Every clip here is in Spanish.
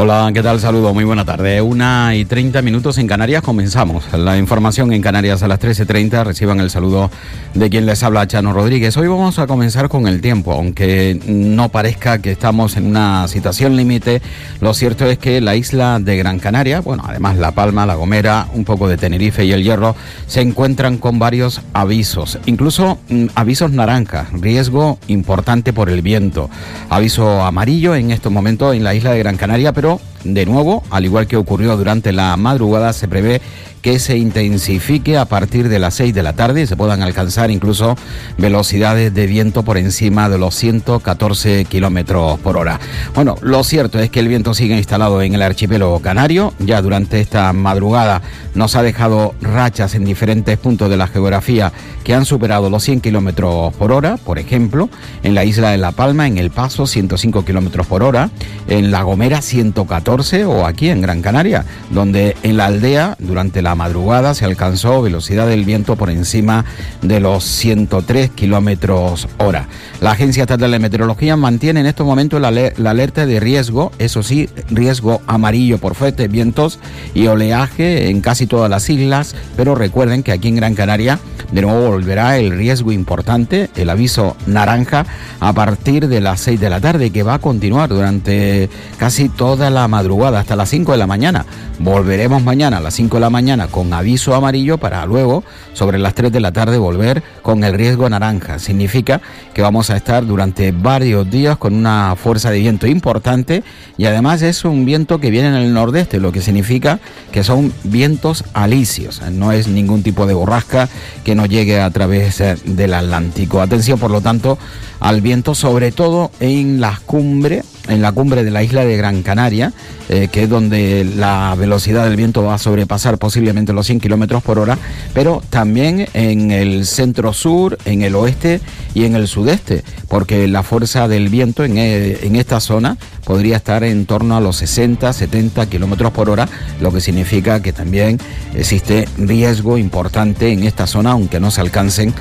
Hola, ¿qué tal? Saludo, muy buena tarde. Una y treinta minutos en Canarias comenzamos. La información en Canarias a las 13.30. Reciban el saludo de quien les habla, Chano Rodríguez. Hoy vamos a comenzar con el tiempo, aunque no parezca que estamos en una situación límite. Lo cierto es que la isla de Gran Canaria, bueno, además La Palma, La Gomera, un poco de Tenerife y El Hierro, se encuentran con varios avisos, incluso mm, avisos naranja, riesgo importante por el viento. Aviso amarillo en estos momentos en la isla de Gran Canaria, pero pero de nuevo, al igual que ocurrió durante la madrugada, se prevé que se intensifique a partir de las 6 de la tarde y se puedan alcanzar incluso velocidades de viento por encima de los 114 kilómetros por hora. Bueno, lo cierto es que el viento sigue instalado en el archipiélago canario. Ya durante esta madrugada nos ha dejado rachas en diferentes puntos de la geografía que han superado los 100 kilómetros por hora. Por ejemplo, en la isla de La Palma, en El Paso, 105 kilómetros por hora. En La Gomera, 114 o aquí en Gran Canaria, donde en la aldea, durante la madrugada se alcanzó velocidad del viento por encima de los 103 kilómetros hora. La Agencia Estatal de Meteorología mantiene en estos momentos la, la, alerta de riesgo, eso sí, riesgo amarillo por fuertes vientos y oleaje en casi todas las islas, pero recuerden que aquí en Gran Canaria de nuevo volverá el riesgo importante, el aviso naranja, a partir de las 6 de la tarde, que va a continuar durante casi toda la madrugada, hasta las 5 de la mañana. Volveremos mañana a las 5 de la mañana con aviso amarillo para luego, sobre las 3 de la tarde, volver con el riesgo naranja. Significa que vamos a estar durante varios días con una fuerza de viento importante y además es un viento que viene en el nordeste, lo que significa que son vientos alisios. No es ningún tipo de borrasca que no llegue a través eh, del Atlántico. Atención, por lo tanto, al viento, sobre todo en las cumbres, en la cumbre de la isla de Gran Canaria, eh, que es donde la velocidad del viento va a sobrepasar posiblemente los 100 kilómetros por hora, pero también en el centro sur, en el oeste y en el sudeste, porque la fuerza del viento en, eh, en esta zona podría estar en torno a los 60, 70 kilómetros por hora, lo que significa que también existe riesgo importante en esta zona, aunque no se alcancen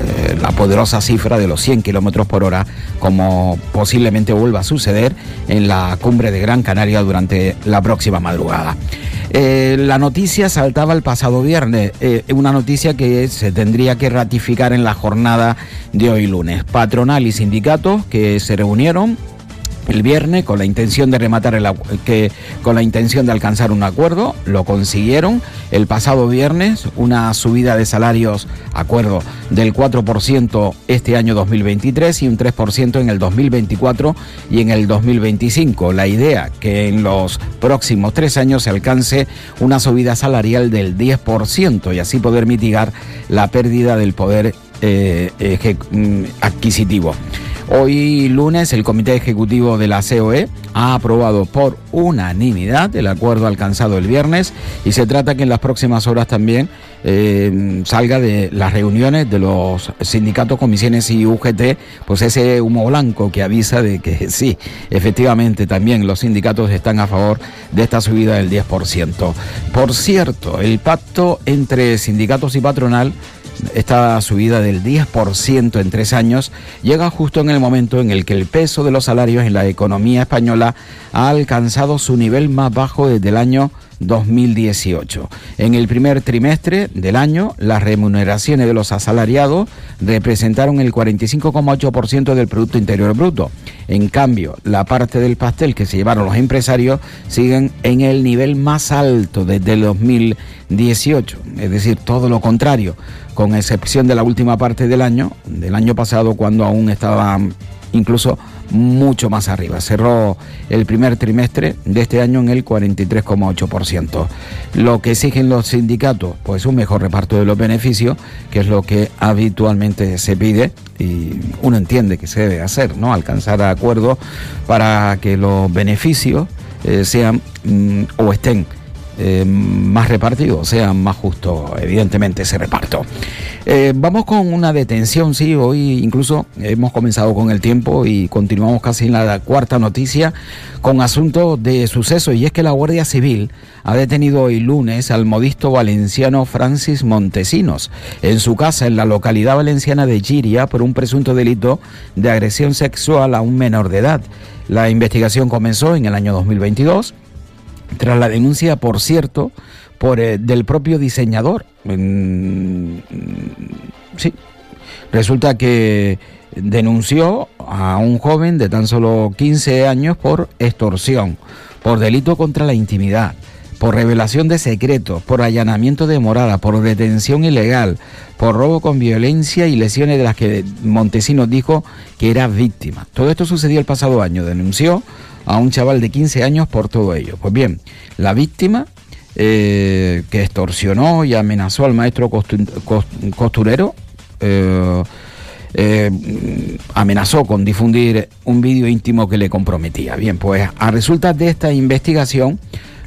eh, la poderosa cifra de los 100 kilómetros por hora, como posiblemente vuelva a suceder en la cumbre de Gran Canaria durante la próxima madrugada. Eh, la noticia saltaba el pasado viernes, eh, una noticia que se tendría que ratificar en la jornada de hoy lunes. Patronal y sindicatos que se reunieron el viernes con la intención de rematar el que con la intención de alcanzar un acuerdo lo consiguieron. El pasado viernes una subida de salarios acuerdo del 4% este año 2023 y un 3% en el 2024 y en el 2025 la idea que en los próximos tres años se alcance una subida salarial del 10% y así poder mitigar la pérdida del poder eh, mm, adquisitivo Hoy lunes el Comité Ejecutivo de la COE ha aprobado por unanimidad el acuerdo alcanzado el viernes y se trata que en las próximas horas también eh, salga de las reuniones de los sindicatos, comisiones y UGT, pues ese humo blanco que avisa de que sí, efectivamente también los sindicatos están a favor de esta subida del 10%. Por cierto, el pacto entre sindicatos y patronal esta subida del 10% en tres años llega justo en el momento en el que el peso de los salarios en la economía española ha alcanzado su nivel más bajo desde el año 2018. En el primer trimestre del año, las remuneraciones de los asalariados representaron el 45,8% del Producto Interior Bruto. En cambio, la parte del pastel que se llevaron los empresarios siguen en el nivel más alto desde el 2018, es decir, todo lo contrario, con excepción de la última parte del año, del año pasado cuando aún estaban incluso mucho más arriba. Cerró el primer trimestre de este año en el 43,8%. Lo que exigen los sindicatos, pues un mejor reparto de los beneficios, que es lo que habitualmente se pide y uno entiende que se debe hacer, ¿no? Alcanzar acuerdos para que los beneficios eh, sean mm, o estén eh, más repartido, sea más justo, evidentemente, ese reparto. Eh, vamos con una detención, sí, hoy incluso hemos comenzado con el tiempo y continuamos casi en la cuarta noticia con asunto de suceso y es que la Guardia Civil ha detenido hoy lunes al modisto valenciano Francis Montesinos en su casa en la localidad valenciana de Giria por un presunto delito de agresión sexual a un menor de edad. La investigación comenzó en el año 2022 tras la denuncia, por cierto, por, eh, del propio diseñador. sí, resulta que denunció a un joven de tan solo 15 años por extorsión, por delito contra la intimidad, por revelación de secretos, por allanamiento de morada, por detención ilegal, por robo con violencia y lesiones de las que Montesinos dijo que era víctima. Todo esto sucedió el pasado año. Denunció a un chaval de 15 años por todo ello. Pues bien, la víctima eh, que extorsionó y amenazó al maestro costurero, eh, eh, amenazó con difundir un vídeo íntimo que le comprometía. Bien, pues a resultas de esta investigación,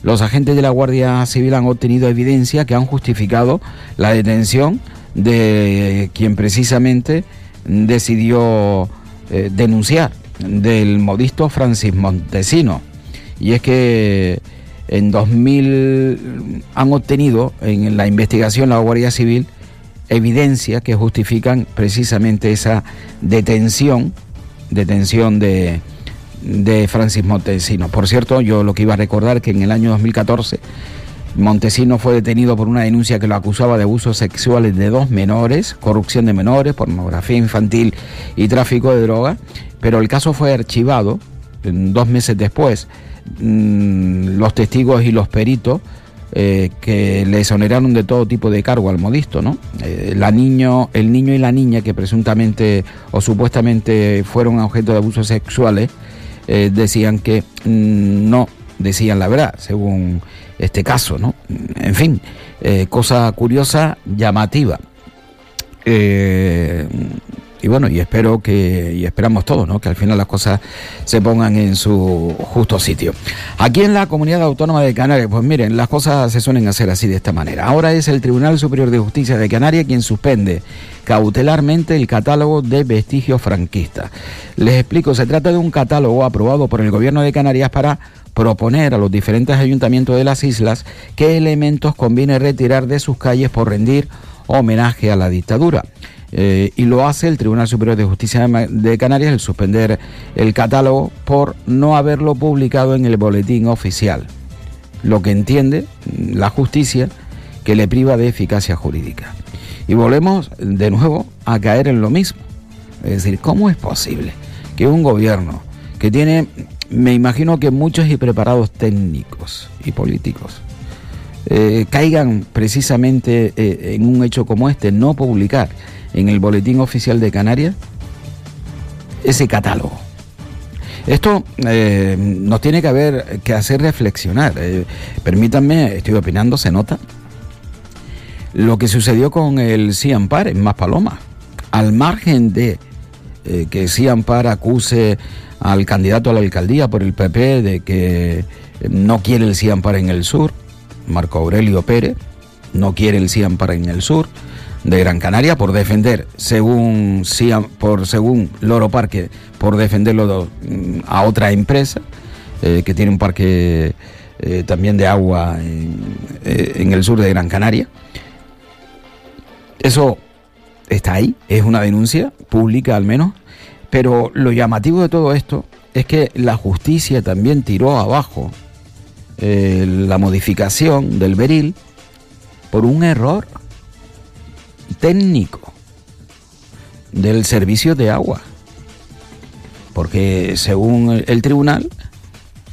los agentes de la Guardia Civil han obtenido evidencia que han justificado la detención de quien precisamente decidió denunciar del modisto Francis Montesino. Y es que en 2000 han obtenido en la investigación la Guardia Civil evidencias que justifican precisamente esa detención, detención de, de Francis Montesino. Por cierto, yo lo que iba a recordar que en el año 2014 Montesino fue detenido por una denuncia que lo acusaba de abusos sexuales de dos menores, corrupción de menores, pornografía infantil y tráfico de droga, pero el caso fue archivado dos meses después. Mm, los testigos y los peritos eh, que le exoneraron de todo tipo de cargo al modisto, ¿no? Eh, la niño, el niño y la niña que presuntamente o supuestamente fueron objeto de abusos sexuales eh, decían que mm, no decían la verdad, según este caso, ¿no? En fin, eh, cosa curiosa, llamativa. Eh, y bueno, y espero que, y esperamos todos, ¿no? Que al final las cosas se pongan en su justo sitio. Aquí en la comunidad autónoma de Canarias, pues miren, las cosas se suelen hacer así de esta manera. Ahora es el Tribunal Superior de Justicia de Canarias quien suspende cautelarmente el catálogo de vestigios franquistas. Les explico, se trata de un catálogo aprobado por el gobierno de Canarias para proponer a los diferentes ayuntamientos de las islas qué elementos conviene retirar de sus calles por rendir homenaje a la dictadura. Eh, y lo hace el Tribunal Superior de Justicia de Canarias el suspender el catálogo por no haberlo publicado en el boletín oficial, lo que entiende la justicia que le priva de eficacia jurídica. Y volvemos de nuevo a caer en lo mismo. Es decir, ¿cómo es posible que un gobierno que tiene me imagino que muchos y preparados técnicos y políticos eh, caigan precisamente eh, en un hecho como este, no publicar en el Boletín Oficial de Canarias ese catálogo. Esto eh, nos tiene que, haber, que hacer reflexionar. permítanme, estoy opinando, se nota. Lo que sucedió con el Ciampar en Más Paloma. Al margen de que Ciampar acuse al candidato a la alcaldía por el PP de que no quiere el CIAMPAR en el sur, Marco Aurelio Pérez, no quiere el CIAMPAR en el sur de Gran Canaria por defender, según, por, según Loro Parque, por defenderlo mm, a otra empresa eh, que tiene un parque eh, también de agua en, eh, en el sur de Gran Canaria. Eso está ahí, es una denuncia pública al menos, pero lo llamativo de todo esto es que la justicia también tiró abajo eh, la modificación del beril por un error técnico del servicio de agua. Porque según el tribunal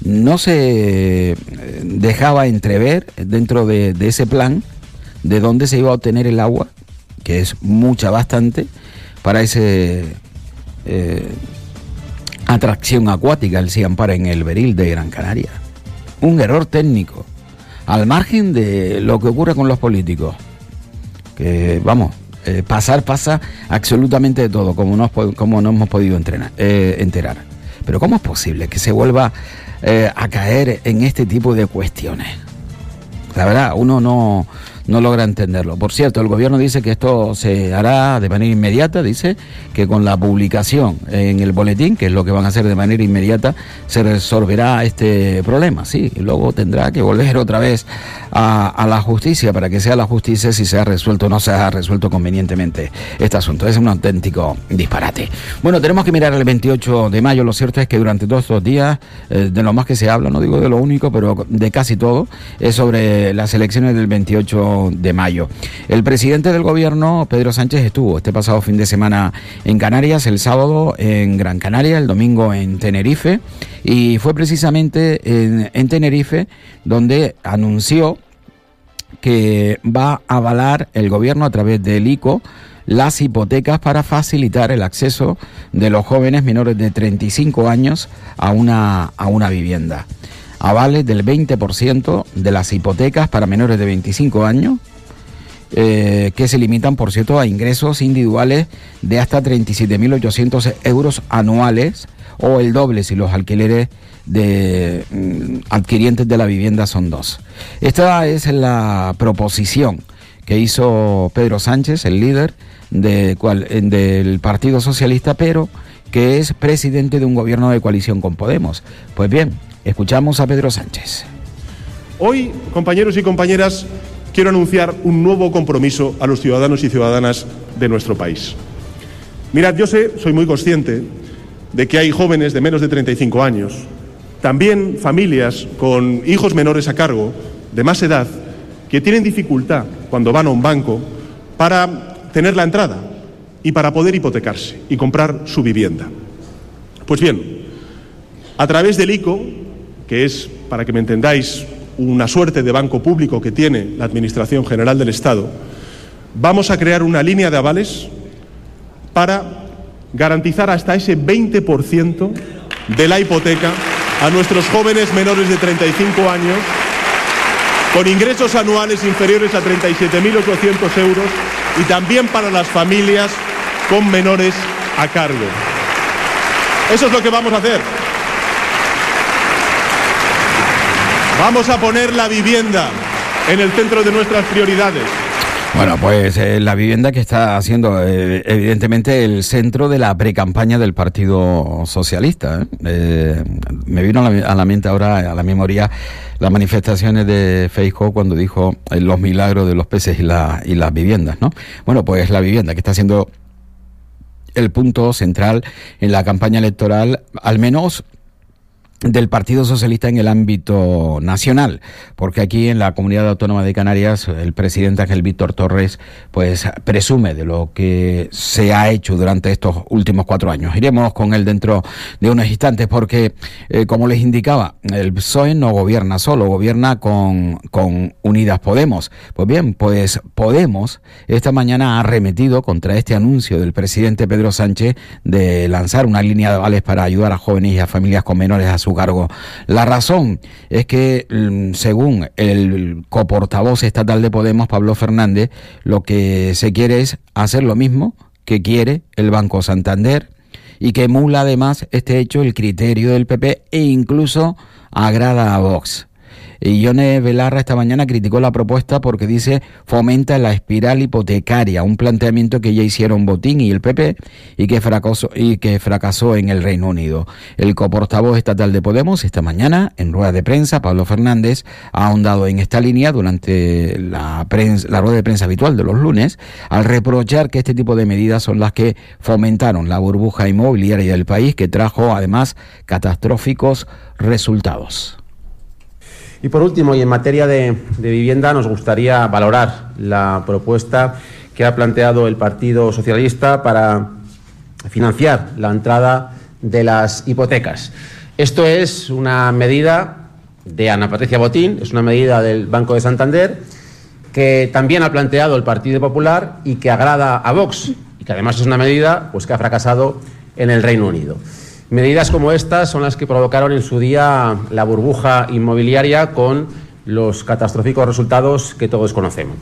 no se eh, dejaba entrever dentro de, de ese plan de dónde se iba a obtener el agua, que es mucha bastante, para ese eh, atracción acuática el Ciampara en el Beril de Gran Canaria. Un error técnico, al margen de lo que ocurre con los políticos. Que vamos, eh, pasar pasa absolutamente de todo, como no, como no hemos podido entrenar, eh, enterar. Pero ¿cómo es posible que se vuelva a caer en este tipo de cuestiones? La verdad, uno no, no logra entenderlo. Por cierto, el gobierno dice que esto se hará de manera inmediata, dice que con la publicación en el boletín, que es lo que van a hacer de manera inmediata, se resolverá este problema, sí, y luego tendrá que volver otra vez a, la justicia para que sea la justicia si se ha resuelto o no se ha resuelto convenientemente este asunto. Es un auténtico disparate. Bueno, tenemos que mirar el 28 de mayo, lo cierto es que durante todos estos días, eh, de lo más que se habla, no digo de lo único, pero de casi todo, es sobre las elecciones del 28 de mayo. El presidente del gobierno, Pedro Sánchez, estuvo este pasado fin de semana en Canarias, el sábado en Gran Canaria, el domingo en Tenerife, y fue precisamente en, Tenerife donde anunció que va a avalar el gobierno a través del ICO las hipotecas para facilitar el acceso de los jóvenes menores de 35 años a una, a una vivienda avales del 20% de las hipotecas para menores de 25 años, eh, que se limitan, por cierto, a ingresos individuales de hasta 37.800 euros anuales o el doble si los alquileres de mm, adquirientes de la vivienda son dos. Esta es la proposición que hizo Pedro Sánchez, el líder de, cual, del Partido Socialista, pero que es presidente de un gobierno de coalición con Podemos. Pues bien, Escuchamos a Pedro Sánchez. Hoy, compañeros y compañeras, quiero anunciar un nuevo compromiso a los ciudadanos y ciudadanas de nuestro país. Mirad, yo sé, soy muy consciente de que hay jóvenes de menos de 35 años, también familias con hijos menores a cargo, de más edad, que tienen dificultad cuando van a un banco para tener la entrada y para poder hipotecarse y comprar su vivienda. Pues bien, a través del ICO que es, para que me entendáis, una suerte de banco público que tiene la Administración General del Estado, vamos a crear una línea de avales para garantizar hasta ese 20% de la hipoteca a nuestros jóvenes menores de 35 años con ingresos anuales inferiores a 37.800 euros y también para las familias con menores a cargo. Eso es lo que vamos a hacer. Vamos a poner la vivienda en el centro de nuestras prioridades. Bueno, pues eh, la vivienda que está haciendo eh, evidentemente el centro de la precampaña del Partido Socialista. ¿eh? me vino a la, mente ahora, a la memoria, las manifestaciones de Feijóo cuando dijo los milagros de los peces y, la, y las viviendas, ¿no? Bueno, pues la vivienda que está haciendo el punto central en la campaña electoral, al menos del Partido Socialista en el ámbito nacional, porque aquí en la Comunidad Autónoma de Canarias el presidente Ángel Víctor Torres pues presume de lo que se ha hecho durante estos últimos cuatro años. Iremos con él dentro de unos instantes porque, eh, como les indicaba, el PSOE no gobierna solo, gobierna con, con Unidas Podemos. Pues bien, pues Podemos esta mañana ha arremetido contra este anuncio del presidente Pedro Sánchez de lanzar una línea de vales para ayudar a jóvenes y a familias con menores a su cargo. La razón es que, mm, según el coportavoz estatal de Podemos, Pablo Fernández, lo que se quiere es hacer lo mismo que quiere el Banco Santander y que emula además este hecho el criterio del PP e incluso agrada a Vox. Ione Belarra esta mañana criticó la propuesta porque dice fomenta la espiral hipotecaria, un planteamiento que ya hicieron Botín y el PP y que fracasó, y que fracasó en el Reino Unido. El coportavoz estatal de Podemos esta mañana en rueda de prensa, Pablo Fernández, ha ahondado en esta línea durante la, la rueda de prensa habitual de los lunes al reprochar que este tipo de medidas son las que fomentaron la burbuja inmobiliaria del país que trajo además catastróficos resultados. Y por último, y en materia de, vivienda, nos gustaría valorar la propuesta que ha planteado el Partido Socialista para financiar la entrada de las hipotecas. Esto es una medida de Ana Patricia Botín, es una medida del Banco de Santander que también ha planteado el Partido Popular y que agrada a Vox y que además es una medida pues, que ha fracasado en el Reino Unido. Medidas como estas son las que provocaron en su día la burbuja inmobiliaria con los catastróficos resultados que todos conocemos.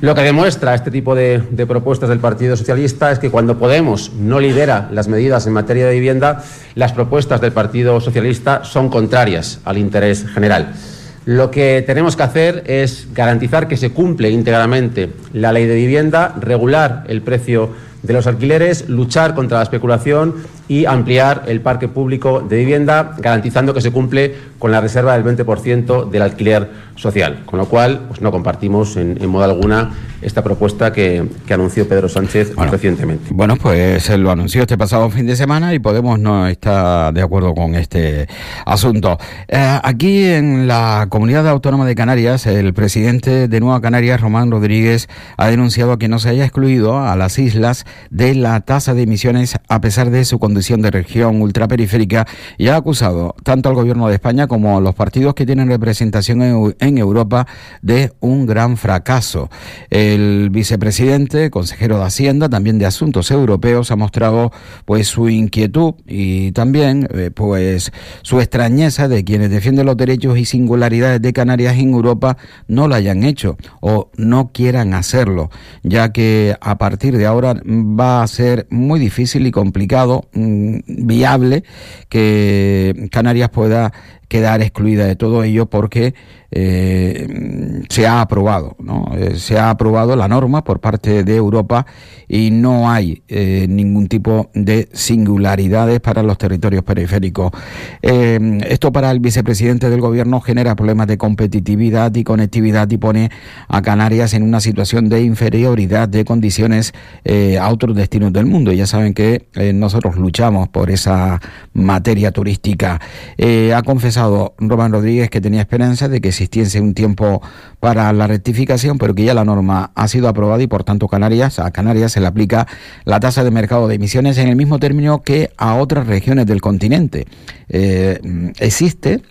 Lo que demuestra este tipo de, propuestas del Partido Socialista es que cuando Podemos no lidera las medidas en materia de vivienda, las propuestas del Partido Socialista son contrarias al interés general. Lo que tenemos que hacer es garantizar que se cumple íntegramente la ley de vivienda, regular el precio de los alquileres, luchar contra la especulación y ampliar el parque público de vivienda, garantizando que se cumple con la reserva del 20% del alquiler social. Con lo cual, pues no compartimos en, en modo alguna esta propuesta que, que anunció Pedro Sánchez bueno, recientemente. Bueno, pues él lo anunció este pasado fin de semana y Podemos no está de acuerdo con este asunto. Eh, aquí en la Comunidad Autónoma de Canarias, el presidente de Nueva Canarias, Román Rodríguez, ha denunciado que no se haya excluido a las islas de la tasa de emisiones a pesar de su condición de región ultraperiférica y ha acusado tanto al gobierno de España como a los partidos que tienen representación en, Europa de un gran fracaso. El vicepresidente, consejero de Hacienda, también de Asuntos Europeos, ha mostrado pues su inquietud y también eh, pues su extrañeza de quienes defienden los derechos y singularidades de Canarias en Europa no lo hayan hecho o no quieran hacerlo, ya que a partir de ahora va a ser muy difícil y complicado, mmm, viable, que Canarias pueda quedar excluida de todo ello porque eh, se ha aprobado, ¿no? Eh, se ha aprobado la norma por parte de Europa y no hay eh, ningún tipo de singularidades para los territorios periféricos. Esto para el vicepresidente del gobierno genera problemas de competitividad y conectividad y pone a Canarias en una situación de inferioridad de condiciones a otros destinos del mundo. Ya saben que nosotros luchamos por esa materia turística. ha confesado Román Rodríguez que tenía esperanza de que existiese un tiempo para la rectificación, pero que ya la norma ha sido aprobada y por tanto Canarias, a Canarias se le aplica la tasa de mercado de emisiones en el mismo término que a otras regiones del continente. Eh, existe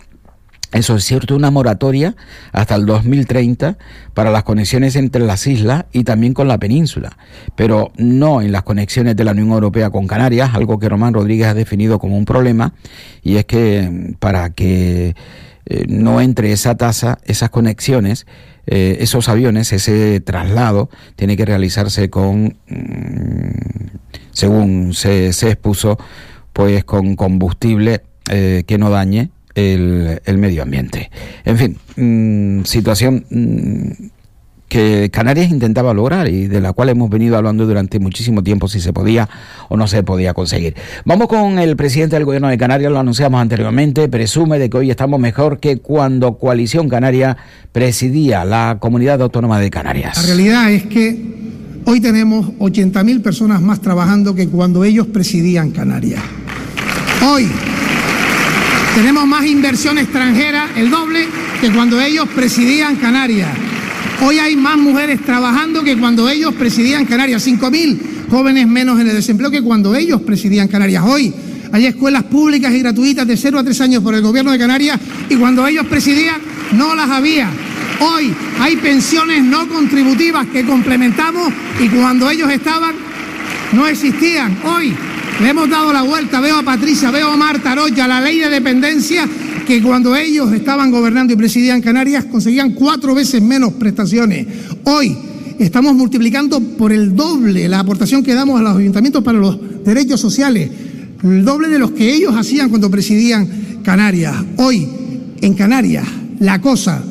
eso es cierto, una moratoria hasta el 2030 para las conexiones entre las islas y también con la península, pero no en las conexiones de la Unión Europea con Canarias, algo que Román Rodríguez ha definido como un problema, y es que para que eh, no entre esa tasa, esas conexiones, eh, esos aviones, ese traslado, tiene que realizarse con, mmm, según se, se, expuso, pues con combustible eh, que no dañe el, medio ambiente. En fin, mmm, situación mmm, que Canarias intentaba lograr y de la cual hemos venido hablando durante muchísimo tiempo si se podía o no se podía conseguir. Vamos con el presidente del gobierno de Canarias, lo anunciamos anteriormente, presume de que hoy estamos mejor que cuando Coalición Canaria presidía la comunidad autónoma de Canarias. La realidad es que hoy tenemos 80.000 personas más trabajando que cuando ellos presidían Canarias. Hoy tenemos más inversión extranjera, el doble, que cuando ellos presidían Canarias. Hoy hay más mujeres trabajando que cuando ellos presidían Canarias. 5.000 jóvenes menos en el desempleo que cuando ellos presidían Canarias. Hoy hay escuelas públicas y gratuitas de 0 a 3 años por el gobierno de Canarias y cuando ellos presidían no las había. Hoy hay pensiones no contributivas que complementamos y cuando ellos estaban no existían. Hoy le hemos dado la vuelta, veo a Patricia, veo a Marta Rocha, la ley de dependencia que cuando ellos estaban gobernando y presidían Canarias conseguían cuatro veces menos prestaciones. Hoy estamos multiplicando por el doble la aportación que damos a los ayuntamientos para los derechos sociales, el doble de los que ellos hacían cuando presidían Canarias. Hoy en Canarias la cosa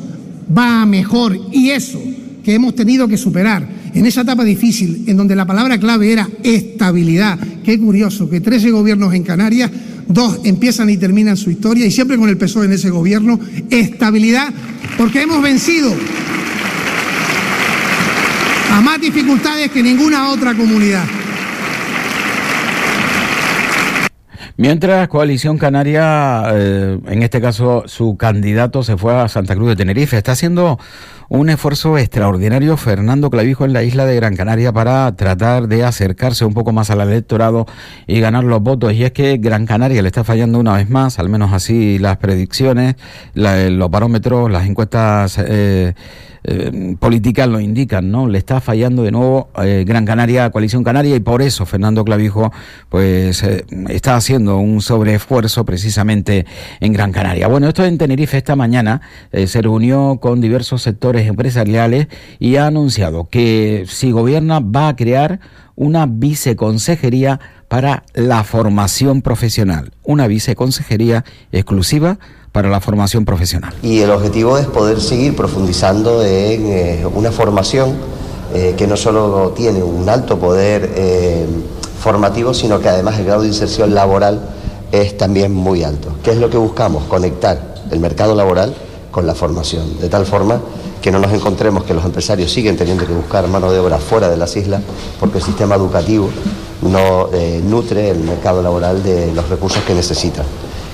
va mejor y eso que hemos tenido que superar en esa etapa difícil, en donde la palabra clave era estabilidad. Qué curioso que 13 gobiernos en Canarias dos empiezan y terminan su historia y siempre con el PSOE en ese gobierno, estabilidad, porque hemos vencido a más dificultades que ninguna otra comunidad. Mientras Coalición Canaria, eh, en este caso su candidato se fue a Santa Cruz de Tenerife, está haciendo un esfuerzo extraordinario Fernando Clavijo en la isla de Gran Canaria para tratar de acercarse un poco más al electorado y ganar los votos. Y es que Gran Canaria le está fallando una vez más, al menos así las predicciones, la, los barómetros, las encuestas. Eh, eh, políticas lo indican, ¿no? Le está fallando de nuevo eh, Gran Canaria, Coalición Canaria, y por eso Fernando Clavijo, pues, eh, está haciendo un sobreesfuerzo precisamente en Gran Canaria. Bueno, esto en Tenerife esta mañana eh, se reunió con diversos sectores empresariales y ha anunciado que si gobierna va a crear una viceconsejería para la formación profesional, una viceconsejería exclusiva para la formación profesional. Y el objetivo es poder seguir profundizando en eh, una formación eh, que no solo tiene un alto poder eh, formativo, sino que además el grado de inserción laboral es también muy alto. ¿Qué es lo que buscamos? Conectar el mercado laboral con la formación, de tal forma que no nos encontremos que los empresarios siguen teniendo que buscar mano de obra fuera de las islas porque el sistema educativo no eh, nutre el mercado laboral de los recursos que necesita.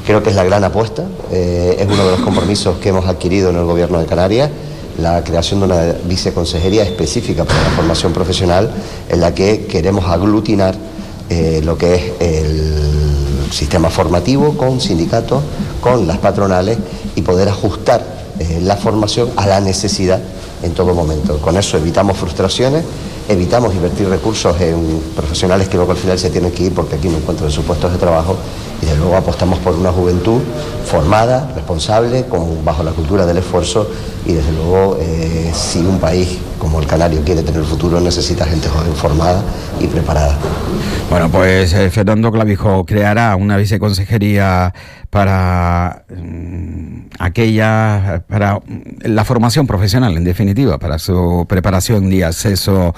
Creo que es la gran apuesta, eh, es uno de los compromisos que hemos adquirido en el Gobierno de Canarias, la creación de una viceconsejería específica para la formación profesional en la que queremos aglutinar eh, lo que es el sistema formativo con sindicatos, con las patronales y poder ajustar la formación a la necesidad en todo momento. Con eso evitamos frustraciones evitamos invertir recursos en profesionales que luego al final se tienen que ir porque aquí no encuentran sus puestos de trabajo y de luego apostamos por una juventud formada, responsable, con, bajo la cultura del esfuerzo y desde luego eh, si un país como el Canario quiere tener futuro necesita gente joven formada y preparada. Bueno, pues eh, Fernando Clavijo creará una viceconsejería para mm, aquella, para la formación profesional, en definitiva, para su preparación y acceso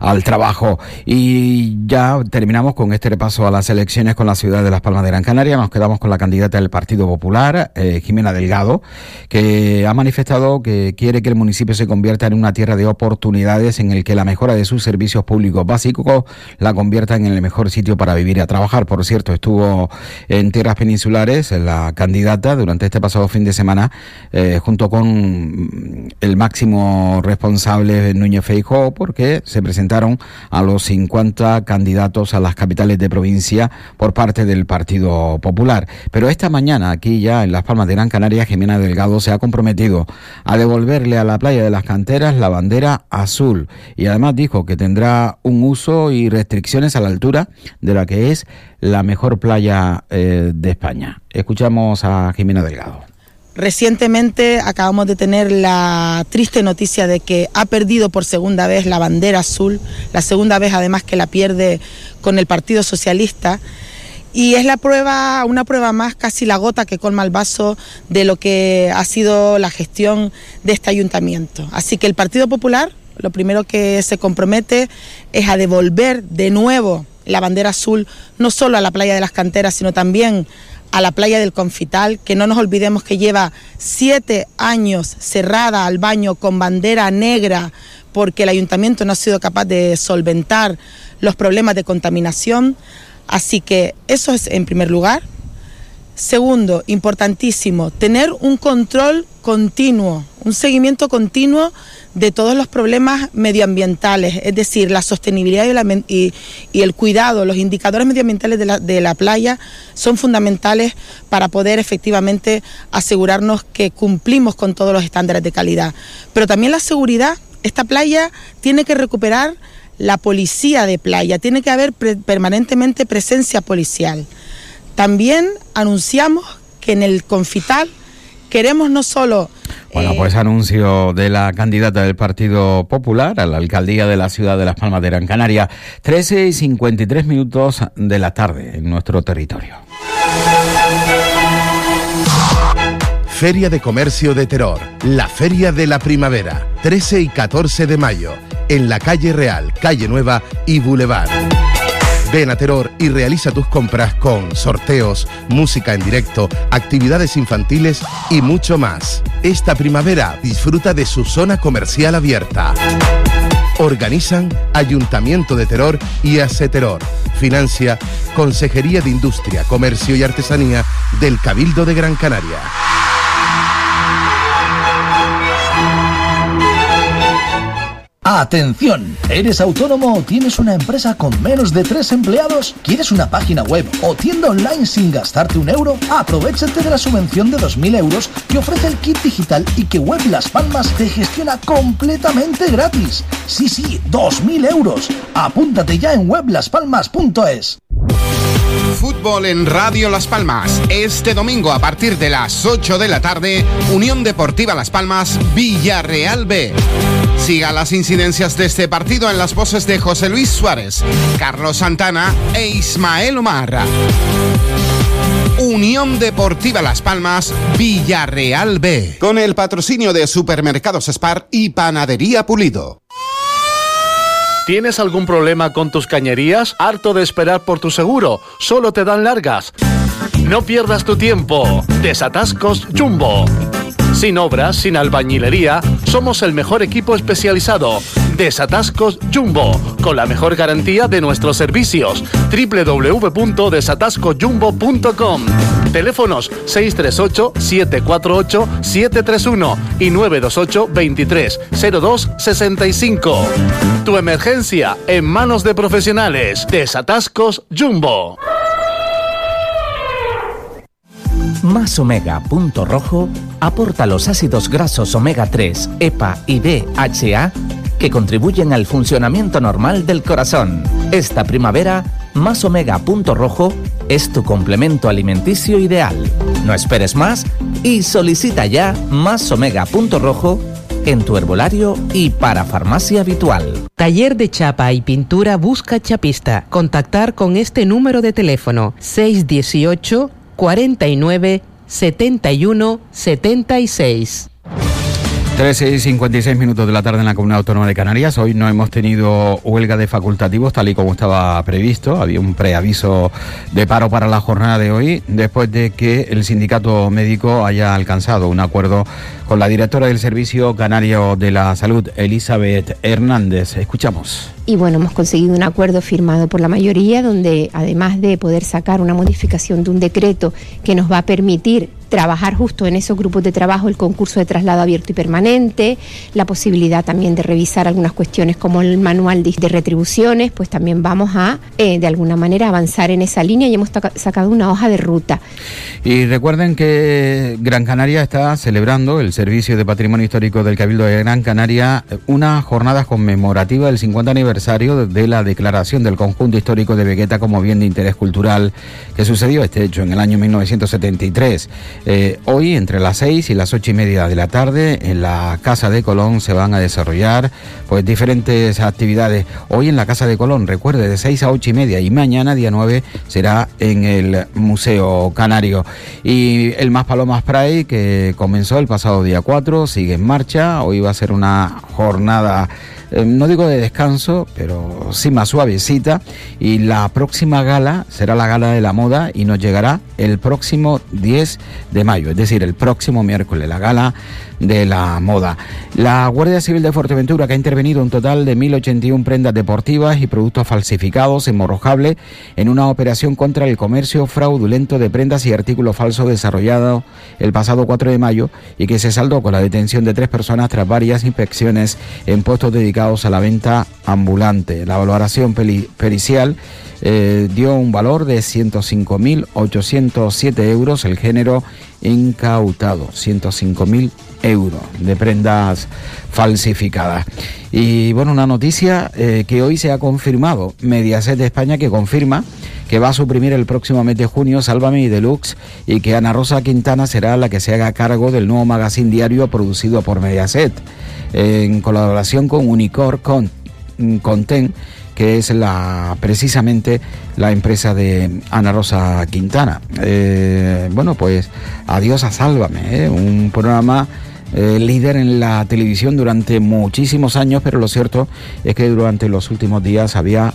al trabajo. Y ya terminamos con este repaso a las elecciones con la ciudad de Las Palmas de Gran Canaria. Nos quedamos con la candidata del Partido Popular, eh, Jimena Delgado, que ha manifestado que quiere que el municipio se convierta en una tierra de oportunidades en el que la mejora de sus servicios públicos básicos la convierta en el mejor sitio para vivir y a trabajar. Por cierto, estuvo en tierras peninsulares la candidata durante este pasado fin de semana eh, junto con el máximo responsable Núñez Feijóo porque se presentaron a los 50 candidatos a las capitales de provincia por parte del Partido Popular. Pero esta mañana aquí ya en Las Palmas de Gran Canaria Jimena Delgado se ha comprometido a devolverle a la playa de las canteras la bandera azul y además dijo que tendrá un uso y restricciones a la altura de la que es la mejor playa eh, de España. Escuchamos a Jimena Delgado. Recientemente acabamos de tener la triste noticia de que ha perdido por segunda vez la bandera azul, la segunda vez además que la pierde con el Partido Socialista. Y es la prueba, una prueba más, casi la gota que colma el vaso de lo que ha sido la gestión de este ayuntamiento. Así que el Partido Popular lo primero que se compromete es a devolver de nuevo la bandera azul no solo a la playa de las canteras, sino también a la playa del Confital, que no nos olvidemos que lleva siete años cerrada al baño con bandera negra porque el ayuntamiento no ha sido capaz de solventar los problemas de contaminación. Así que eso es en primer lugar. Segundo, importantísimo, tener un control continuo, un seguimiento continuo de todos los problemas medioambientales, es decir, la sostenibilidad y, el cuidado, los indicadores medioambientales de la, de la playa son fundamentales para poder efectivamente asegurarnos que cumplimos con todos los estándares de calidad. Pero también la seguridad, esta playa tiene que recuperar la policía de playa, tiene que haber permanentemente presencia policial. También anunciamos que en el Confital queremos no solo... Bueno, pues anuncio de la candidata del Partido Popular a la alcaldía de la ciudad de Las Palmas de Gran Canaria, 13 y 53 minutos de la tarde en nuestro territorio. Feria de Comercio de Terror, la Feria de la Primavera, 13 y 14 de mayo, en la calle Real, calle Nueva y Boulevard. Ven a Terror y realiza tus compras con sorteos, música en directo, actividades infantiles y mucho más. Esta primavera disfruta de su zona comercial abierta. Organizan Ayuntamiento de Terror y Terror. Financia Consejería de Industria, Comercio y Artesanía del Cabildo de Gran Canaria. Atención, ¿eres autónomo o tienes una empresa con menos de tres empleados? ¿Quieres una página web o tienda online sin gastarte un euro? Aprovechate de la subvención de 2.000 euros que ofrece el kit digital y que Web Las Palmas te gestiona completamente gratis. Sí, sí, 2.000 euros. Apúntate ya en weblaspalmas.es. Fútbol en Radio Las Palmas. Este domingo a partir de las 8 de la tarde, Unión Deportiva Las Palmas, Villarreal B. Siga las incidencias de este partido en las voces de José Luis Suárez, Carlos Santana e Ismael Omar. Unión Deportiva Las Palmas, Villarreal B. Con el patrocinio de Supermercados Spar y Panadería Pulido. ¿Tienes algún problema con tus cañerías? ¿Harto de esperar por tu seguro? Solo te dan largas. No pierdas tu tiempo. Desatascos Jumbo. Sin obras, sin albañilería, somos el mejor equipo especializado. Desatascos Jumbo, con la mejor garantía de nuestros servicios. www.desatascojumbo.com Teléfonos 638-748-731 y 928-2302-65. Tu emergencia en manos de profesionales. Desatascos Jumbo. Más Omega Punto Rojo aporta los ácidos grasos omega 3, EPA y DHA que contribuyen al funcionamiento normal del corazón. Esta primavera, Más Omega Punto Rojo es tu complemento alimenticio ideal. No esperes más y solicita ya Más Omega Punto Rojo en tu herbolario y para farmacia habitual. Taller de chapa y pintura busca chapista. Contactar con este número de teléfono 618 49 71 76. 13 y 56 minutos de la tarde en la Comunidad Autónoma de Canarias. Hoy no hemos tenido huelga de facultativos tal y como estaba previsto. Había un preaviso de paro para la jornada de hoy después de que el sindicato médico haya alcanzado un acuerdo con la directora del Servicio Canario de la Salud, Elizabeth Hernández. Escuchamos. Y bueno, hemos conseguido un acuerdo firmado por la mayoría donde además de poder sacar una modificación de un decreto que nos va a permitir trabajar justo en esos grupos de trabajo el concurso de traslado abierto y permanente, la posibilidad también de revisar algunas cuestiones como el manual de, retribuciones, pues también vamos a eh, de alguna manera avanzar en esa línea y hemos sacado una hoja de ruta. Y recuerden que Gran Canaria está celebrando el Servicio de Patrimonio Histórico del Cabildo de Gran Canaria una jornada conmemorativa del 50 aniversario de la declaración del conjunto histórico de Vegueta como bien de interés cultural que sucedió este hecho en el año 1973. Eh, hoy, entre las seis y las ocho y media de la tarde, en la Casa de Colón se van a desarrollar pues diferentes actividades. Hoy en la Casa de Colón, recuerde, de seis a ocho y media y mañana, día 9, será en el Museo Canario. Y el Más Palomas Pride, que comenzó el pasado día 4, sigue en marcha. Hoy va a ser una jornada eh, no digo de descanso, pero sí más suavecita. Y la próxima gala será la gala de la moda y nos llegará el próximo 10 de mayo, es decir, el próximo miércoles, la gala de la moda. La Guardia Civil de Fuerteventura, que ha intervenido un total de 1.081 prendas deportivas y productos falsificados en Morrojable en una operación contra el comercio fraudulento de prendas y artículos falsos desarrollado el pasado 4 de mayo y que se saldó con la detención de tres personas tras varias inspecciones en puestos dedicados a la venta ambulante. La valoración pericial eh, dio un valor de 105.807 euros el género incautado, 105.000 euros de prendas falsificadas. Y bueno, una noticia eh, que hoy se ha confirmado, Mediaset de España que confirma que va a suprimir el próximo mes de junio Sálvame y Deluxe y que Ana Rosa Quintana será la que se haga cargo del nuevo magazine diario producido por Mediaset en colaboración con Unicor Content que es la precisamente la empresa de Ana Rosa Quintana. Eh, bueno, pues Adiós a Sálvame, ¿eh? un programa eh, líder en la televisión durante muchísimos años, pero lo cierto es que durante los últimos días había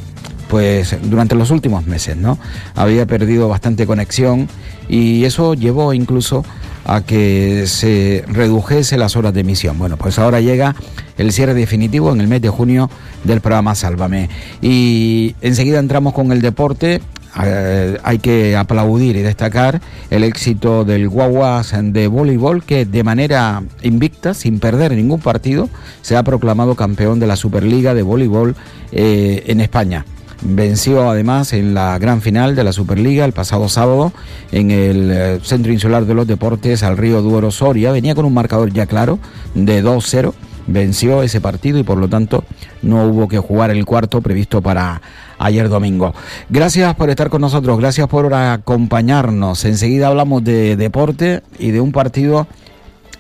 pues durante los últimos meses, ¿no? Había perdido bastante conexión y eso llevó incluso a que se redujese las horas de emisión. Bueno, pues ahora llega el cierre definitivo en el mes de junio del programa Sálvame. Y enseguida entramos con el deporte. Eh, hay que aplaudir y destacar el éxito del Guaguas de voleibol que de manera invicta, sin perder ningún partido, se ha proclamado campeón de la Superliga de voleibol eh, en España. Venció además en la gran final de la Superliga el pasado sábado en el eh, Centro Insular de los Deportes al Río Duero Soria. Venía con un marcador ya claro de 2-0. Venció ese partido y por lo tanto no hubo que jugar el cuarto previsto para ayer domingo. Gracias por estar con nosotros, gracias por acompañarnos. Enseguida hablamos de deporte y de un partido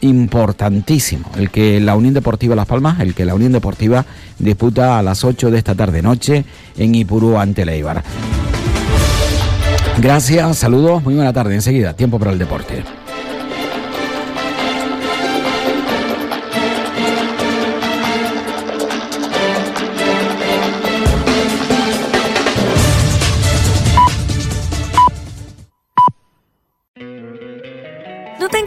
importantísimo, el que la Unión Deportiva Las Palmas, el que la Unión Deportiva disputa a las 8 de esta tarde noche en Ipurú ante Leibar. Gracias, saludos, muy buena tarde. Enseguida, tiempo para el deporte.